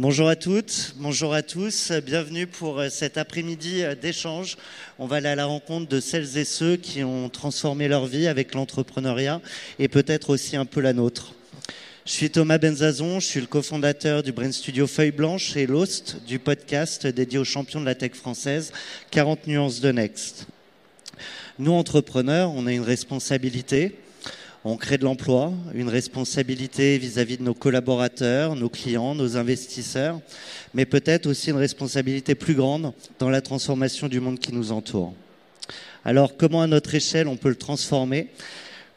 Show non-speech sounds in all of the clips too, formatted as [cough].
Bonjour à toutes, bonjour à tous, bienvenue pour euh, cet après-midi euh, d'échange. On va aller à la rencontre de celles et ceux qui ont transformé leur vie avec l'entrepreneuriat et peut-être aussi un peu la nôtre. Je suis Thomas Benzazon, je suis le cofondateur du Brain Studio Feuille Blanche et l'host du podcast dédié aux champions de la tech française 40 nuances de Next. Nous, entrepreneurs, on a une responsabilité on crée de l'emploi, une responsabilité vis-à-vis de nos collaborateurs, nos clients, nos investisseurs, mais peut-être aussi une responsabilité plus grande dans la transformation du monde qui nous entoure. Alors comment à notre échelle on peut le transformer?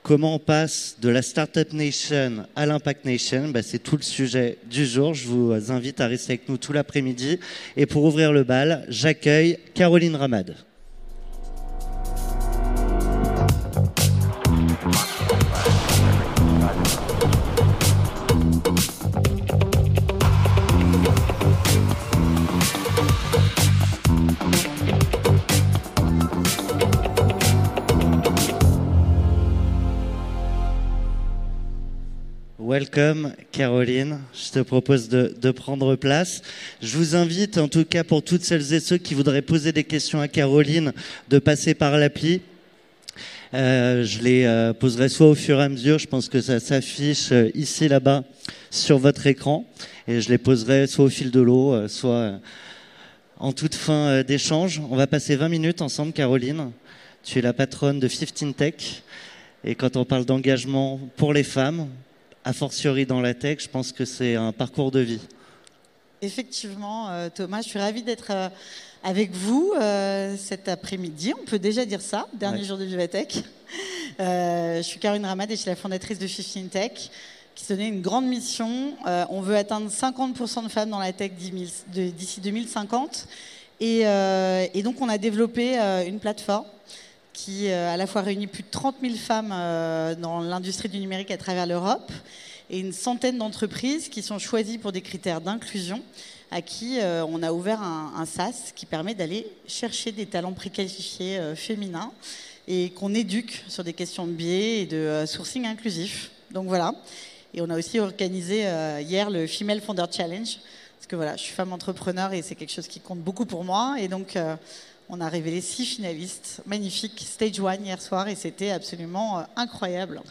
Comment on passe de la Startup Nation à l'Impact Nation ben, C'est tout le sujet du jour. Je vous invite à rester avec nous tout l'après-midi. Et pour ouvrir le bal, j'accueille Caroline Ramad. Welcome Caroline, je te propose de, prendre place. Je vous invite en tout cas pour toutes celles et ceux qui voudraient poser des questions à Caroline de passer par l'appli. Euh, je les euh, poserai soit au fur et à mesure, je pense que ça s'affiche euh, ici là-bas sur votre écran, et je les poserai soit au fil de l'eau, soit en toute fin d'échange. On va passer 20 minutes ensemble Caroline. Tu es la patronne de 15 Tech, et quand on parle d'engagement pour les femmes, a fortiori dans la tech, je pense que c'est un parcours de vie. Effectivement, euh, Thomas, je suis ravie d'être euh, avec vous euh, cet après-midi. On peut déjà dire ça, dernier jour de Vivatech. je suis Caroline Ramad et je suis la fondatrice de 15 Tech, qui se donnait une grande mission. on veut atteindre 50% de femmes dans la tech d'ici 2050. Et, et, donc, on a développé une plateforme qui euh, à la fois réunit plus de 30 000 femmes euh, dans l'industrie du numérique à travers l'Europe et une centaine d'entreprises qui sont choisies pour des critères d'inclusion à qui euh, on a ouvert un, un SaaS qui permet d'aller chercher des talents préqualifiés féminins et qu'on éduque sur des questions de biais et de sourcing inclusif. Donc voilà. Et on a aussi organisé hier le Female Founder Challenge parce que voilà, je suis femme entrepreneur et c'est quelque chose qui compte beaucoup pour moi et donc on a révélé six finalistes. Magnifique. Stage one hier soir et c'était absolument euh, incroyable.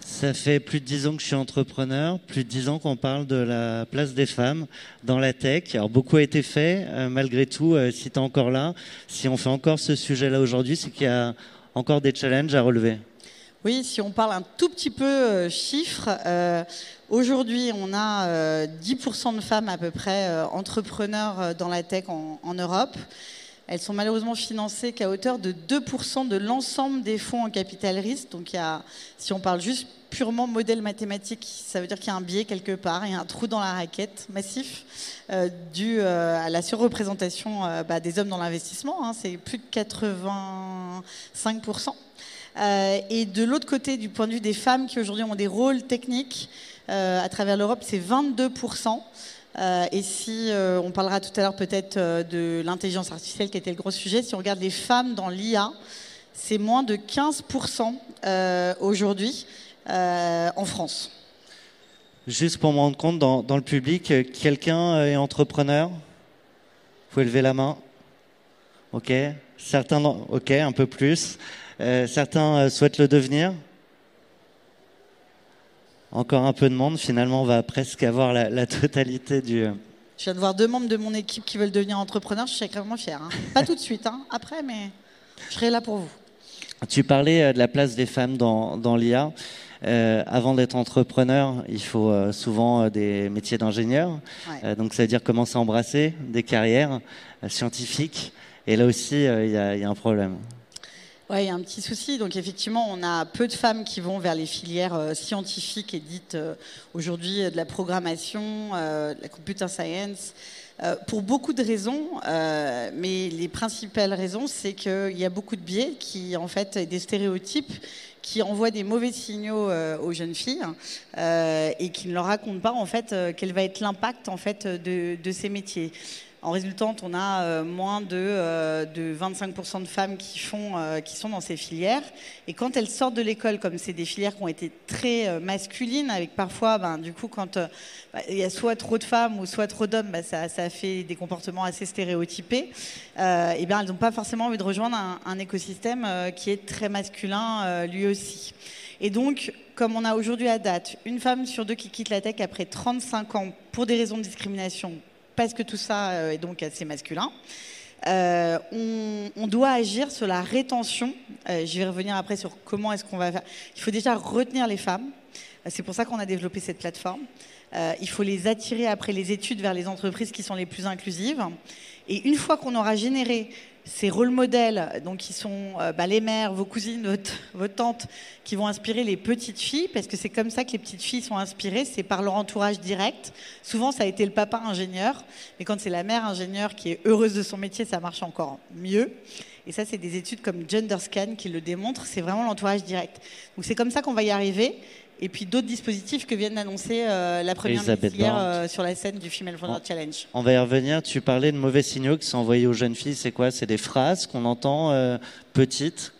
Ça fait plus de dix ans que je suis entrepreneur, plus de dix ans qu'on parle de la place des femmes dans la tech. Alors beaucoup a été fait, euh, malgré tout, euh, si tu es encore là, si on fait encore ce sujet-là aujourd'hui, c'est qu'il y a encore des challenges à relever. Oui, si on parle un tout petit peu chiffres, aujourd'hui on a 10% de femmes à peu près entrepreneurs dans la tech en Europe. Elles sont malheureusement financées qu'à hauteur de 2% de l'ensemble des fonds en capital risque. Donc, il y a, si on parle juste purement modèle mathématique, ça veut dire qu'il y a un biais quelque part, il y a un trou dans la raquette massif euh, dû euh, à la surreprésentation euh, bah, des hommes dans l'investissement. Hein. c'est plus de 85%. et de l'autre côté, du point de vue des femmes qui aujourd'hui ont des rôles techniques à travers l'Europe, c'est 22%. Euh, et si euh, on parlera tout à l'heure peut-être euh, de l'intelligence artificielle qui était le gros sujet, si on regarde les femmes dans l'IA, c'est moins de 15% aujourd'hui en France. Juste pour me rendre compte, dans, le public, quelqu'un est entrepreneur? Vous pouvez lever la main Ok. Certains, ok, un peu plus. certains souhaitent le devenir? Encore un peu de monde. Finalement, on va presque avoir la, totalité du. Je viens de voir deux membres de mon équipe qui veulent devenir entrepreneurs. Je suis extrêmement fière. Hein. Pas tout de suite, hein. après, mais je serai là pour vous. Tu parlais euh, de la place des femmes dans, dans l'IA. Euh, avant d'être entrepreneur, il faut euh, souvent des métiers d'ingénieur. donc, ça veut dire commencer à embrasser des carrières scientifiques. Et là aussi, il y, a un problème. Oui, il y a un petit souci. Donc effectivement, on a peu de femmes qui vont vers les filières euh, scientifiques et dites euh, aujourd'hui euh, de la programmation, de la computer science, pour beaucoup de raisons. mais les principales raisons, c'est qu'il y a beaucoup de biais qui, en fait, des stéréotypes qui envoient des mauvais signaux aux jeunes filles et qui ne leur racontent pas en fait quel va être l'impact en fait de ces métiers. En résultante, on a euh, moins de, 25% euh, de femmes euh, qui sont dans ces filières. Et quand elles sortent de l'école, comme c'est des filières qui ont été très masculines, avec parfois, ben, du coup, quand bah, il y a soit trop de femmes ou soit trop d'hommes, ben, ça, ça, fait des comportements assez stéréotypés. et bien, elles n'ont pas forcément envie de rejoindre un, un écosystème qui est très masculin lui aussi. Et donc, comme on a aujourd'hui à date une femme sur deux qui quitte la tech après 35 ans pour des raisons de discrimination parce que tout ça euh, est donc assez masculin. Euh, on, doit agir sur la rétention. Euh, je vais revenir après sur comment est-ce qu'on va faire. Il faut déjà retenir les femmes. C'est pour ça qu'on a développé cette plateforme. il faut les attirer après les études vers les entreprises qui sont les plus inclusives. Et une fois qu'on aura généré ces rôles modèles, donc qui sont euh, bah, les mères, vos cousines, votre, tantes, qui vont inspirer les petites filles, parce que c'est comme ça que les petites filles sont inspirées, c'est par leur entourage direct. Souvent, ça a été le papa ingénieur, mais quand c'est la mère ingénieure qui est heureuse de son métier, ça marche encore mieux. Et ça, c'est des études comme GenderScan qui le démontrent, c'est vraiment l'entourage direct. Donc c'est comme ça qu'on va y arriver et puis d'autres dispositifs que viennent d'annoncer euh, la première ministre hier euh, sur la scène du Female Founder Challenge. On va y revenir. Tu parlais de mauvais signaux qui sont envoyés aux jeunes filles. C'est quoi? C'est des phrases qu'on entend euh, petites?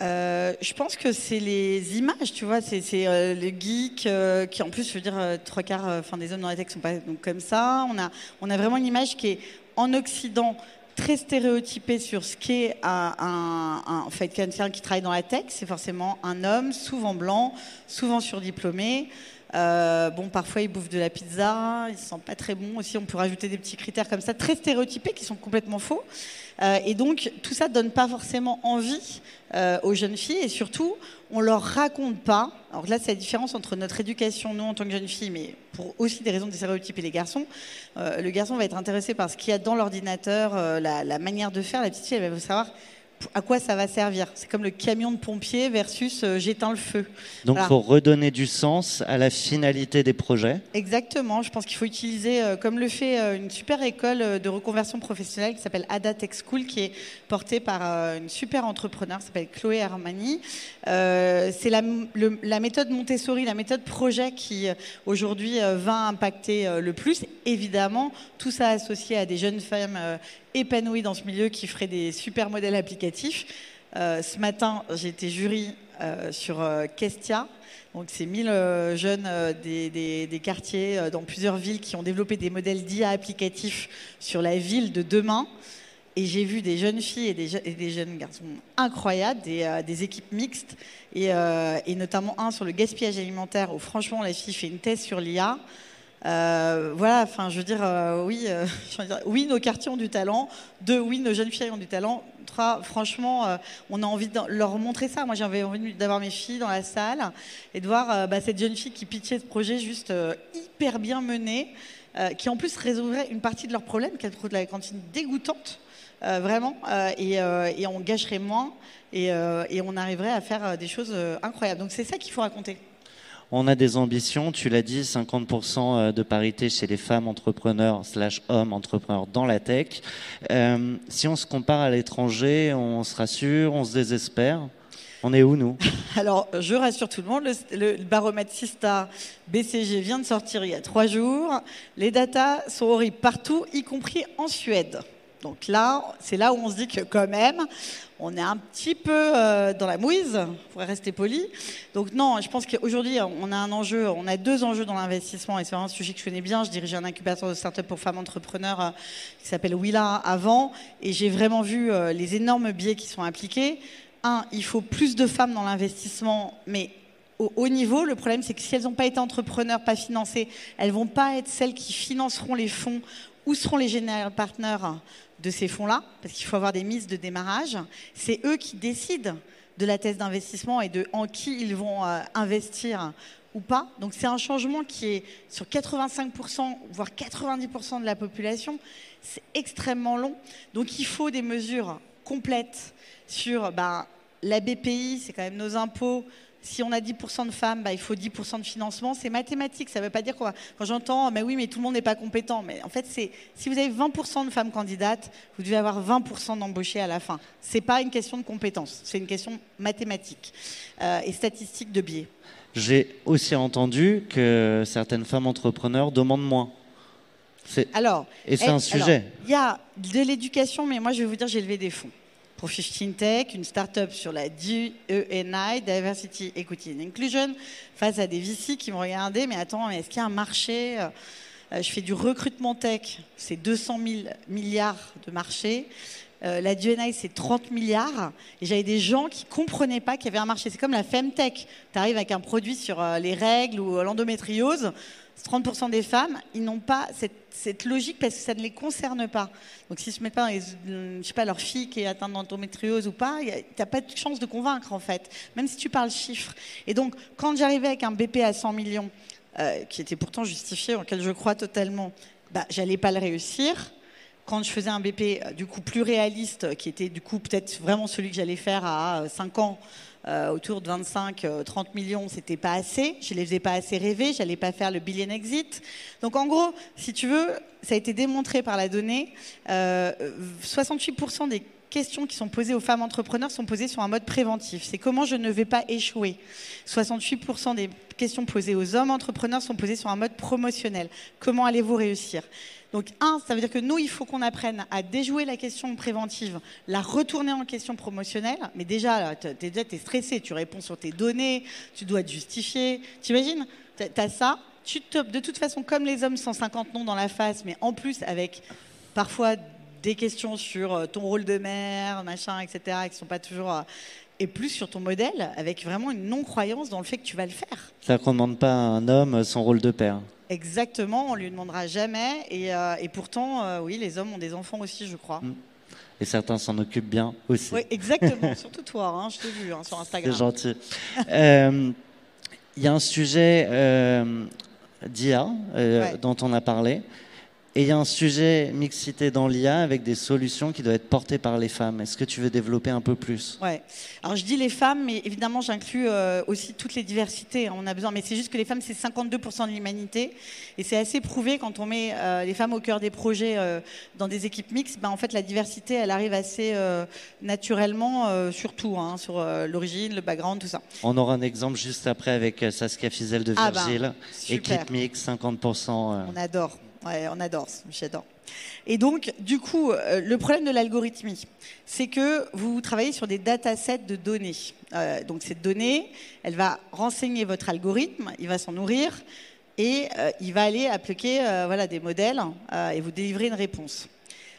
Je pense que c'est les images, tu vois, c'est les geeks qui, en plus, je veux dire, trois quarts, enfin, des hommes dans la tech sont pas donc comme ça. On a, on a vraiment une image qui est en Occident très stéréotypé sur ce qu'est un, un, en fait, quelqu'un qui travaille dans la tech. C'est forcément un homme, souvent blanc, souvent surdiplômé. Euh, bon, parfois il bouffe de la pizza, il se sent pas très bon aussi. On peut rajouter des petits critères comme ça, très stéréotypés, qui sont complètement faux. Euh, et donc tout ça donne pas forcément envie euh, aux jeunes filles, et surtout on leur raconte pas. Alors là, c'est la différence entre notre éducation, nous en tant que jeunes filles, mais pour aussi des raisons de stéréotypes et les garçons. le garçon va être intéressé par ce qu'il y a dans l'ordinateur, la, la, manière de faire. La petite fille, elle va savoir à quoi ça va servir. C'est comme le camion de pompier versus euh, j'éteins le feu. Donc il faut redonner du sens à la finalité des projets. Exactement, je pense qu'il faut utiliser, euh, comme le fait euh, une super école de reconversion professionnelle qui s'appelle Ada Tech School, qui est portée par une super entrepreneur qui s'appelle Chloé Armani. C'est la, la, méthode Montessori, la méthode projet qui aujourd'hui va impacter le plus. Évidemment, tout ça associé à des jeunes femmes épanouie dans ce milieu qui ferait des super modèles applicatifs. Euh, ce matin, été jury euh, sur euh, Kestia. Donc, c'est 1000 jeunes des, quartiers dans plusieurs villes qui ont développé des modèles d'IA applicatifs sur la ville de demain. Et j'ai vu des jeunes filles et des, jeunes garçons incroyables, des, des équipes mixtes, et, et, notamment un sur le gaspillage alimentaire, où franchement, la fille fait une thèse sur l'IA. Euh, voilà, enfin, je veux dire, euh, oui, euh, [laughs] oui, nos quartiers ont du talent. Deux, oui, nos jeunes filles ont du talent. Trois, franchement, on a envie de leur montrer ça. Moi, j'avais envie d'avoir mes filles dans la salle et de voir bah, cette jeune fille qui pitchait ce projet juste hyper bien mené, qui en plus résoudrait une partie de leurs problèmes, qu'elle trouve de la cantine dégoûtante. vraiment, et, et, on gâcherait moins et on arriverait à faire des choses incroyables. Donc c'est ça qu'il faut raconter. On a des ambitions, tu l'as dit, 50% euh, de parité chez les femmes entrepreneurs slash hommes entrepreneurs dans la tech. Euh, si on se compare à l'étranger, on se rassure, on se désespère. On est où, nous? [laughs] Alors, je rassure tout le monde, le, baromètre Sista BCG vient de sortir il y a trois jours. Les datas sont horribles partout, y compris en Suède. Donc là, c'est là où on se dit que quand même, on est un petit peu euh, dans la mouise, il faudrait rester poli. Donc non, je pense qu'aujourd'hui, on a un enjeu, on a deux enjeux dans l'investissement, et c'est vraiment un sujet que je connais bien. Je dirigeais un incubateur de start-up pour femmes entrepreneurs euh, qui s'appelle Willa avant, et j'ai vraiment vu euh, les énormes biais qui sont appliqués. Un, il faut plus de femmes dans l'investissement, mais au haut niveau, le problème, c'est que si elles n'ont pas été entrepreneurs, pas financées, elles vont pas être celles qui financeront les fonds où seront les général partners de ces fonds-là, parce qu'il faut avoir des mises de démarrage. C'est eux qui décident de la thèse d'investissement et de en qui ils vont euh, investir ou pas. Donc c'est un changement qui est sur 85%, voire 90% de la population. C'est extrêmement long. Donc il faut des mesures complètes sur ben, la BPI, c'est quand même nos impôts, si on a 10% de femmes, bah, il faut 10% de financement. C'est mathématique. Ça ne veut pas dire quoi. Quand j'entends, mais oui, mais tout le monde n'est pas compétent. Mais en fait, c'est si vous avez 20% de femmes candidates, vous devez avoir 20% d'embauchés à la fin. C'est pas une question de compétence. C'est une question mathématique euh, et statistique de biais. J'ai aussi entendu que certaines femmes entrepreneurs demandent moins. Alors, et c'est un sujet. Il y a de l'éducation, mais moi je vais vous dire, j'ai levé des fonds pour 15 Tech, une start-up sur la DENI, Diversity, Equity and Inclusion, face à des VC qui m'ont regardé, mais attends, est-ce qu'il y a un marché euh, Je fais du recrutement tech, c'est 200 000 milliards de marché. Euh, la DENI, c'est 30 milliards. Et j'avais des gens qui comprenaient pas qu'il y avait un marché. C'est comme la Femtech. Tu arrives avec un produit sur euh, les règles ou l'endométriose. 30% des femmes, ils n'ont pas cette, logique parce que ça ne les concerne pas. Donc s'ils se mettent pas, dans je sais pas, leur fille qui est atteinte d'endométriose ou pas, tu n'as pas de chance de convaincre en fait, même si tu parles chiffres. Et donc quand j'arrivais avec un BP à 100 millions, euh, qui était pourtant justifié, auquel je crois totalement, bah, j'allais pas le réussir. Quand je faisais un BP euh, du coup plus réaliste, qui était du coup peut-être vraiment celui que j'allais faire à 5 ans, euh, autour de 25, 30 euh, millions, c'était pas assez. Je les faisais pas assez rêver. J'allais pas faire le billion exit. Donc en gros, si tu veux, ça a été démontré par la donnée. 68% euh, des questions qui sont posées aux femmes entrepreneurs sont posées sur un mode préventif. C'est comment je ne vais pas échouer. 68% des questions posées aux hommes entrepreneurs sont posées sur un mode promotionnel. Comment allez-vous réussir? Donc, un, ça veut dire que nous, il faut qu'on apprenne à déjouer la question préventive, la retourner en question promotionnelle. Mais déjà, tu es, stressé, tu réponds sur tes données, tu dois te justifier. T'imagines? Tu as ça. Tu te, de toute façon, comme les hommes, 150 noms dans la face, mais en plus avec parfois des questions sur euh, ton rôle de mère, machin, etc., qui ne sont pas toujours euh, et plus sur ton modèle, avec vraiment une non-croyance dans le fait que tu vas le faire. Ça ne demande pas à un homme son rôle de père. Exactement, on lui demandera jamais. Et, euh, pourtant, euh, oui, les hommes ont des enfants aussi, je crois. Mm. Et certains s'en occupent bien aussi. Oui, exactement. [laughs] Surtout toi, hein, je t'ai vu hein, sur Instagram. C'est gentil. [laughs] Euh, il y a un sujet d'IA dont on a parlé. Et il y a un sujet mixité dans l'IA avec des solutions qui doivent être portées par les femmes. Est-ce que tu veux développer un peu plus? Ouais. Alors je dis les femmes, mais évidemment j'inclus euh, aussi toutes les diversités. Hein, on a besoin, mais c'est juste que les femmes c'est 52% de l'humanité et c'est assez prouvé quand on met euh, les femmes au cœur des projets euh, dans des équipes mixtes. Ben, en fait la diversité elle arrive assez naturellement, surtout hein, sur l'origine, le background, tout ça. On aura un exemple juste après avec Saskia Fizel de ah ben, Virgile. Équipe mixte, 50%. On adore. On adore, j'adore. Et donc, du coup, euh, le problème de l'algorithmie, c'est que vous travaillez sur des datasets de données. Euh, donc, cette donnée, elle va renseigner votre algorithme, il va s'en nourrir et euh, il va aller appliquer voilà, des modèles et vous délivrer une réponse.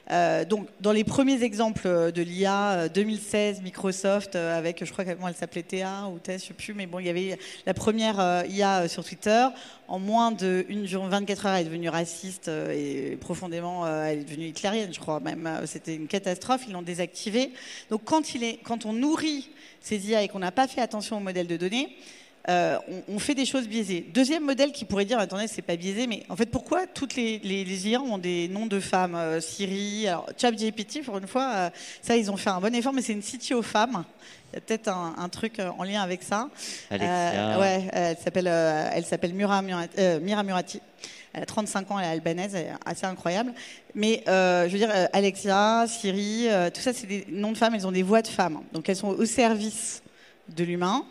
Euh, donc, dans les premiers exemples de l'IA 2016, euh, Microsoft, euh, avec, je crois qu'elle s'appelait TA ou TES, je ne sais plus, mais bon, il y avait la première IA sur Twitter. En moins de 24 heures, elle est devenue raciste et profondément, elle est devenue hitlérienne, je crois même. C'était une catastrophe, ils l'ont désactivée. Donc, quand, quand on nourrit ces IA et qu'on n'a pas fait attention au modèle de données, euh, on, fait des choses biaisées. Deuxième modèle qui pourrait dire, attendez, c'est pas biaisé, mais en fait, pourquoi toutes les, les, IA ont des noms de femmes euh, Siri, alors ChatGPT, pour une fois, euh, ça, ils ont fait un bon effort, mais c'est une CTO femme. Il y a peut-être un, truc en lien avec ça. ouais, elle s'appelle, elle s'appelle Mira, Murati. Elle a 35 ans, elle est albanaise, elle est assez incroyable. Mais je veux dire, Alexia, Siri, tout ça, c'est des noms de femmes, elles ont des voix de femmes. Donc elles sont au service de l'humain,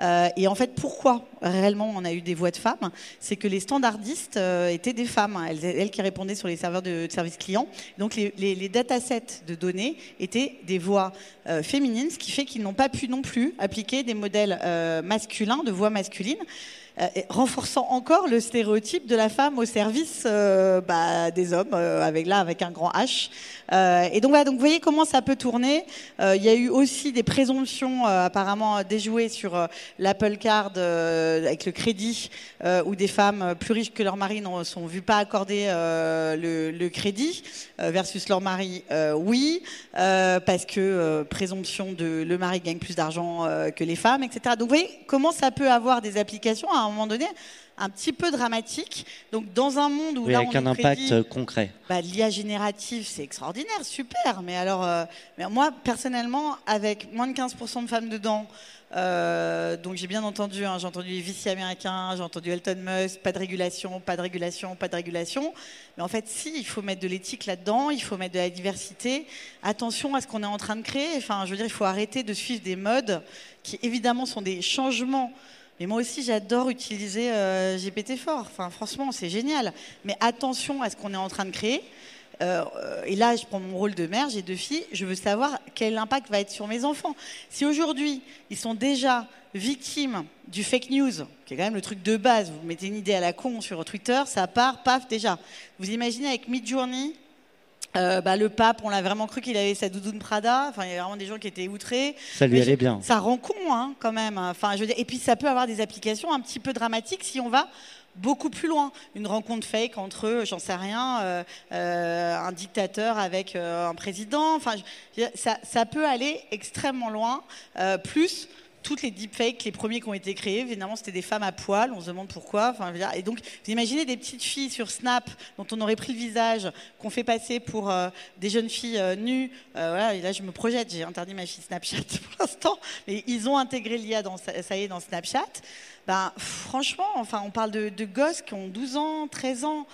euh, et en fait, pourquoi réellement on a eu des voix de femmes C'est que les standardistes euh, étaient des femmes, elles, qui répondaient sur les serveurs de, service client. Donc les, datasets de données étaient des voix euh, féminines, ce qui fait qu'ils n'ont pas pu non plus appliquer des modèles masculins, de voix masculines. Euh, renforçant encore le stéréotype de la femme au service euh, bah, des hommes, euh, avec là avec un grand H. et donc voilà, donc vous voyez comment ça peut tourner. Il y a eu aussi des présomptions apparemment déjouées sur l'Apple Card avec le crédit, où des femmes plus riches que leur mari ne sont vues pas accorder le, crédit versus leur mari, oui, parce que présomption de le mari gagne plus d'argent que les femmes, etc. Donc vous voyez comment ça peut avoir des applications moment donné, un petit peu dramatique. Donc, dans un monde où oui, là, avec on un est impact prédit- concret. bah, l'IA générative, c'est extraordinaire, super. Mais alors, euh, mais moi, personnellement, avec moins de 15% de femmes dedans, euh, donc j'ai bien entendu, hein, j'ai entendu les VC américains, j'ai entendu Elton Musk, pas de régulation, pas de régulation, pas de régulation. Mais en fait, si, il faut mettre de l'éthique là-dedans, il faut mettre de la diversité. Attention à ce qu'on est en train de créer. Enfin, je veux dire, il faut arrêter de suivre des modes qui, évidemment, sont des changements. Mais moi aussi, j'adore utiliser euh, GPT-4. Enfin, franchement, c'est génial. Mais attention à ce qu'on est en train de créer. Euh, et là, je prends mon rôle de mère, j'ai deux filles, je veux savoir quel impact va être sur mes enfants. Si aujourd'hui, ils sont déjà victimes du fake news, qui est quand même le truc de base, vous mettez une idée à la con sur Twitter, ça part, paf, déjà. Vous imaginez avec Midjourney, euh, bah, le pape, on l'a vraiment cru qu'il avait sa doudoune Prada. Enfin, il y a vraiment des gens qui étaient outrés. Ça lui Mais allait je- bien. Ça rend con, hein, quand même. Enfin, je veux dire, et puis ça peut avoir des applications un petit peu dramatiques si on va beaucoup plus loin. Une rencontre fake entre, j'en sais rien, euh, euh, un dictateur avec euh, un président. Enfin, je- ça, ça peut aller extrêmement loin. Euh, plus toutes les deepfakes, les premiers qui ont été créés, évidemment, c'était des femmes à poil. On se demande pourquoi. Et donc, vous imaginez des petites filles sur Snap dont on aurait pris le visage, qu'on fait passer pour euh, des jeunes filles euh, nues. Euh, voilà, et là, je me projette. J'ai interdit ma fille Snapchat [laughs] pour l'instant, mais ils ont intégré l'IA dans ça y est dans Snapchat. Ben, franchement, enfin, on parle de gosses qui ont 12 ans, 13 ans.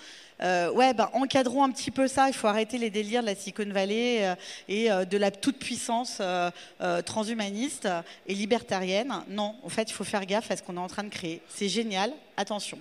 Euh, ouais, ben, encadrons un petit peu ça. Il faut arrêter les délires de la Silicon Valley euh, et euh, de la toute-puissance euh, euh, transhumaniste et libertarienne. Non, en fait, il faut faire gaffe à ce qu'on est en train de créer. C'est génial. Attention.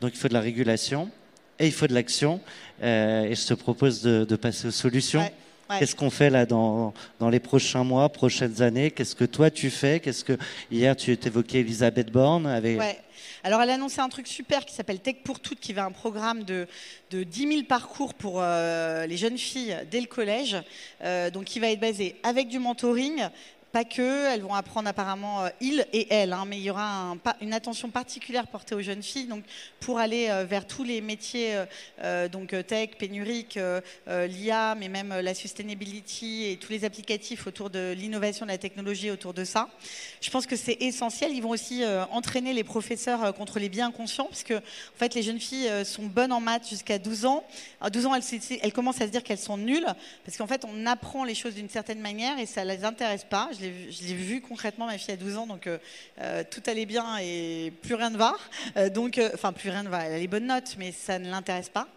Donc il faut de la régulation et il faut de l'action. Et je te propose de, de passer aux solutions. Ouais, ouais. Qu'est-ce qu'on fait là dans, dans les prochains mois, prochaines années? Qu'est-ce que toi tu fais? Qu'est-ce que hier tu évoquais Elisabeth Borne avec Ouais. Alors, elle a annoncé un truc super qui s'appelle Tech pour toutes, qui va un programme de, de 10 000 parcours pour euh, les jeunes filles dès le collège. Euh, donc, qui va être basé avec du mentoring. Pas que, elles vont apprendre apparemment, euh, ils et elles, hein, mais il y aura une attention particulière portée aux jeunes filles, donc pour aller euh, vers tous les métiers, euh, euh, donc tech, pénurique, l'IA, mais même la sustainability et tous les applicatifs autour de l'innovation, de la technologie autour de ça. Je pense que c'est essentiel. Ils vont aussi entraîner les professeurs contre les biens inconscients, parce que en fait, les jeunes filles sont bonnes en maths jusqu'à 12 ans. À 12 ans, elles, commencent à se dire qu'elles sont nulles, parce qu'en fait, on apprend les choses d'une certaine manière et ça les intéresse pas. Je je l'ai vu concrètement, ma fille a 12 ans, donc euh, euh, tout allait bien et plus rien ne va. Euh, donc, enfin, plus rien ne va. Elle a les bonnes notes, mais ça ne l'intéresse pas.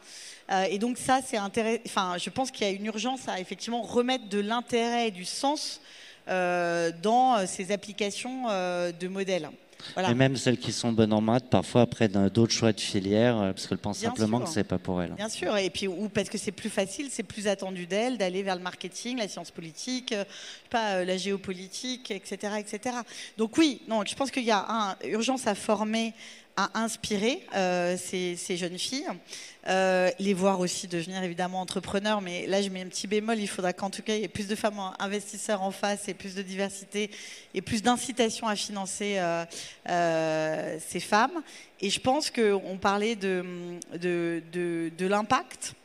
Et donc ça, c'est intéressant. Enfin, je pense qu'il y a une urgence à effectivement remettre de l'intérêt et du sens dans ces applications de modèles. Voilà. Et même celles qui sont bonnes en maths, parfois après d'autres choix de filière, euh, parce qu'elles pensent Bien simplement sûr. que c'est pas pour elles. Bien sûr, et puis ou parce que c'est plus facile, c'est plus attendu d'elle d'aller vers le marketing, la science politique, euh, pas euh, la géopolitique, etc., etc. Donc oui, non, je pense qu'il y a un, urgence à former, à inspirer euh, ces, jeunes filles, euh, les voir aussi devenir évidemment entrepreneurs. Mais là, je mets un petit bémol, il faudra qu'en tout cas il y ait plus de femmes investisseurs en face et plus de diversité et plus d'incitation à financer euh, ces femmes. Et je pense qu'on parlait de, de, de, l'impact.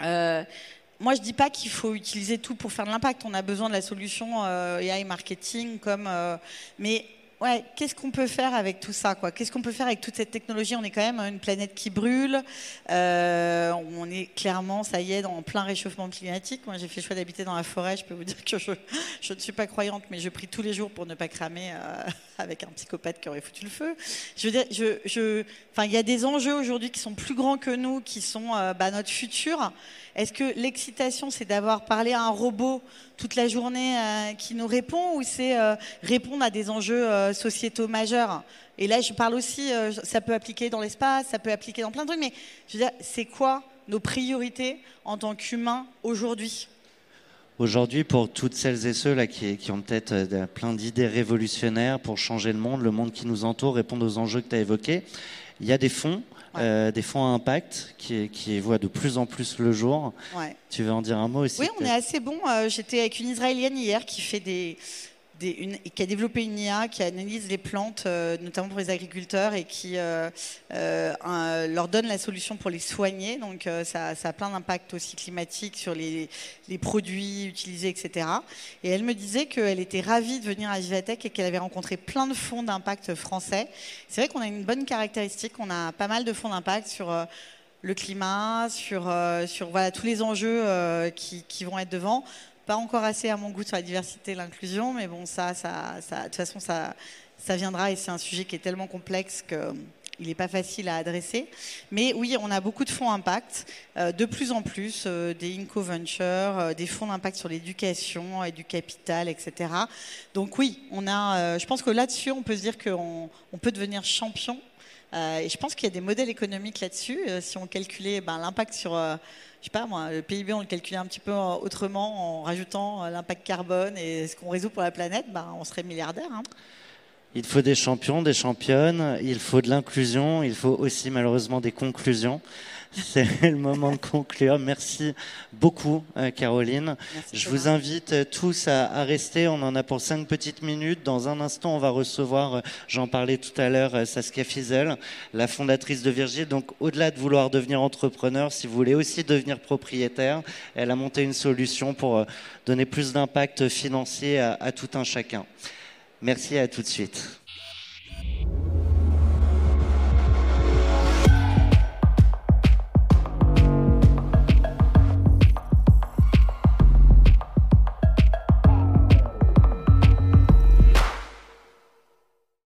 Moi, je dis pas qu'il faut utiliser tout pour faire de l'impact. On a besoin de la solution AI marketing, comme. mais ouais, qu'est-ce qu'on peut faire avec tout ça, Qu'est-ce qu'on peut faire avec toute cette technologie? On est quand même une planète qui brûle. Euh, on est clairement, ça y est, en plein réchauffement climatique. Moi, j'ai fait le choix d'habiter dans la forêt. Je peux vous dire que je, je ne suis pas croyante, mais je prie tous les jours pour ne pas cramer euh, avec un psychopathe qui aurait foutu le feu. Enfin, il y a des enjeux aujourd'hui qui sont plus grands que nous, qui sont euh, bah, notre futur. Est-ce que l'excitation, c'est d'avoir parlé à un robot toute la journée euh, qui nous répond, ou c'est euh, répondre à des enjeux sociétaux majeurs? Et là, je parle aussi, ça peut appliquer dans l'espace, ça peut appliquer dans plein de trucs, mais c'est quoi nos priorités en tant qu'humains aujourd'hui? Aujourd'hui, pour toutes celles et ceux là qui, qui ont peut-être euh, plein d'idées révolutionnaires pour changer le monde, le monde qui nous entoure, répondre aux enjeux que tu as évoqués, il y a des fonds, Ouais. euh, des fonds à impact qui, qui voient de plus en plus le jour. ouais. Tu veux en dire un mot aussi Oui, on est assez bon. Euh, J'étais avec une Israélienne hier qui fait des, qui a développé une IA qui analyse les plantes, euh, notamment pour les agriculteurs, et qui euh, euh, leur donne la solution pour les soigner. Donc ça, a plein d'impacts aussi climatiques sur les, produits utilisés, etc. Et elle me disait qu'elle était ravie de venir à Vivatech et qu'elle avait rencontré plein de fonds d'impact français. C'est vrai qu'on a une bonne caractéristique, on a pas mal de fonds d'impact sur le climat, sur, sur voilà, tous les enjeux qui, qui, vont être devant pas encore assez à mon goût sur la diversité et l'inclusion, mais bon, ça, ça, ça, de toute façon, ça, ça viendra et c'est un sujet qui est tellement complexe que il n'est pas facile à adresser. Mais oui, on a beaucoup de fonds impact, euh, de plus en plus, euh, des Inco Ventures, euh, des fonds d'impact sur l'éducation et du capital, etc. Donc oui, on a, je pense que là-dessus, on peut se dire qu'on on peut devenir champion. et je pense qu'il y a des modèles économiques là-dessus. si on calculait ben, l'impact sur je sais pas moi, le PIB, on le calculait un petit peu autrement en rajoutant l'impact carbone et ce qu'on résout pour la planète, ben, on serait milliardaire. Hein. Il faut des champions, des championnes, il faut de l'inclusion, il faut aussi malheureusement des conclusions. C'est [laughs] le moment de conclure. Merci beaucoup, euh, Caroline. Je vous invite euh, tous à, rester. On en a pour cinq petites minutes. Dans un instant, on va recevoir, euh, j'en parlais tout à l'heure, Saskia Fizel, la fondatrice de Virgile. Donc, au-delà de vouloir devenir entrepreneur, si vous voulez aussi devenir propriétaire, elle a monté une solution pour donner plus d'impact financier à, à tout un chacun. Merci à tout de suite.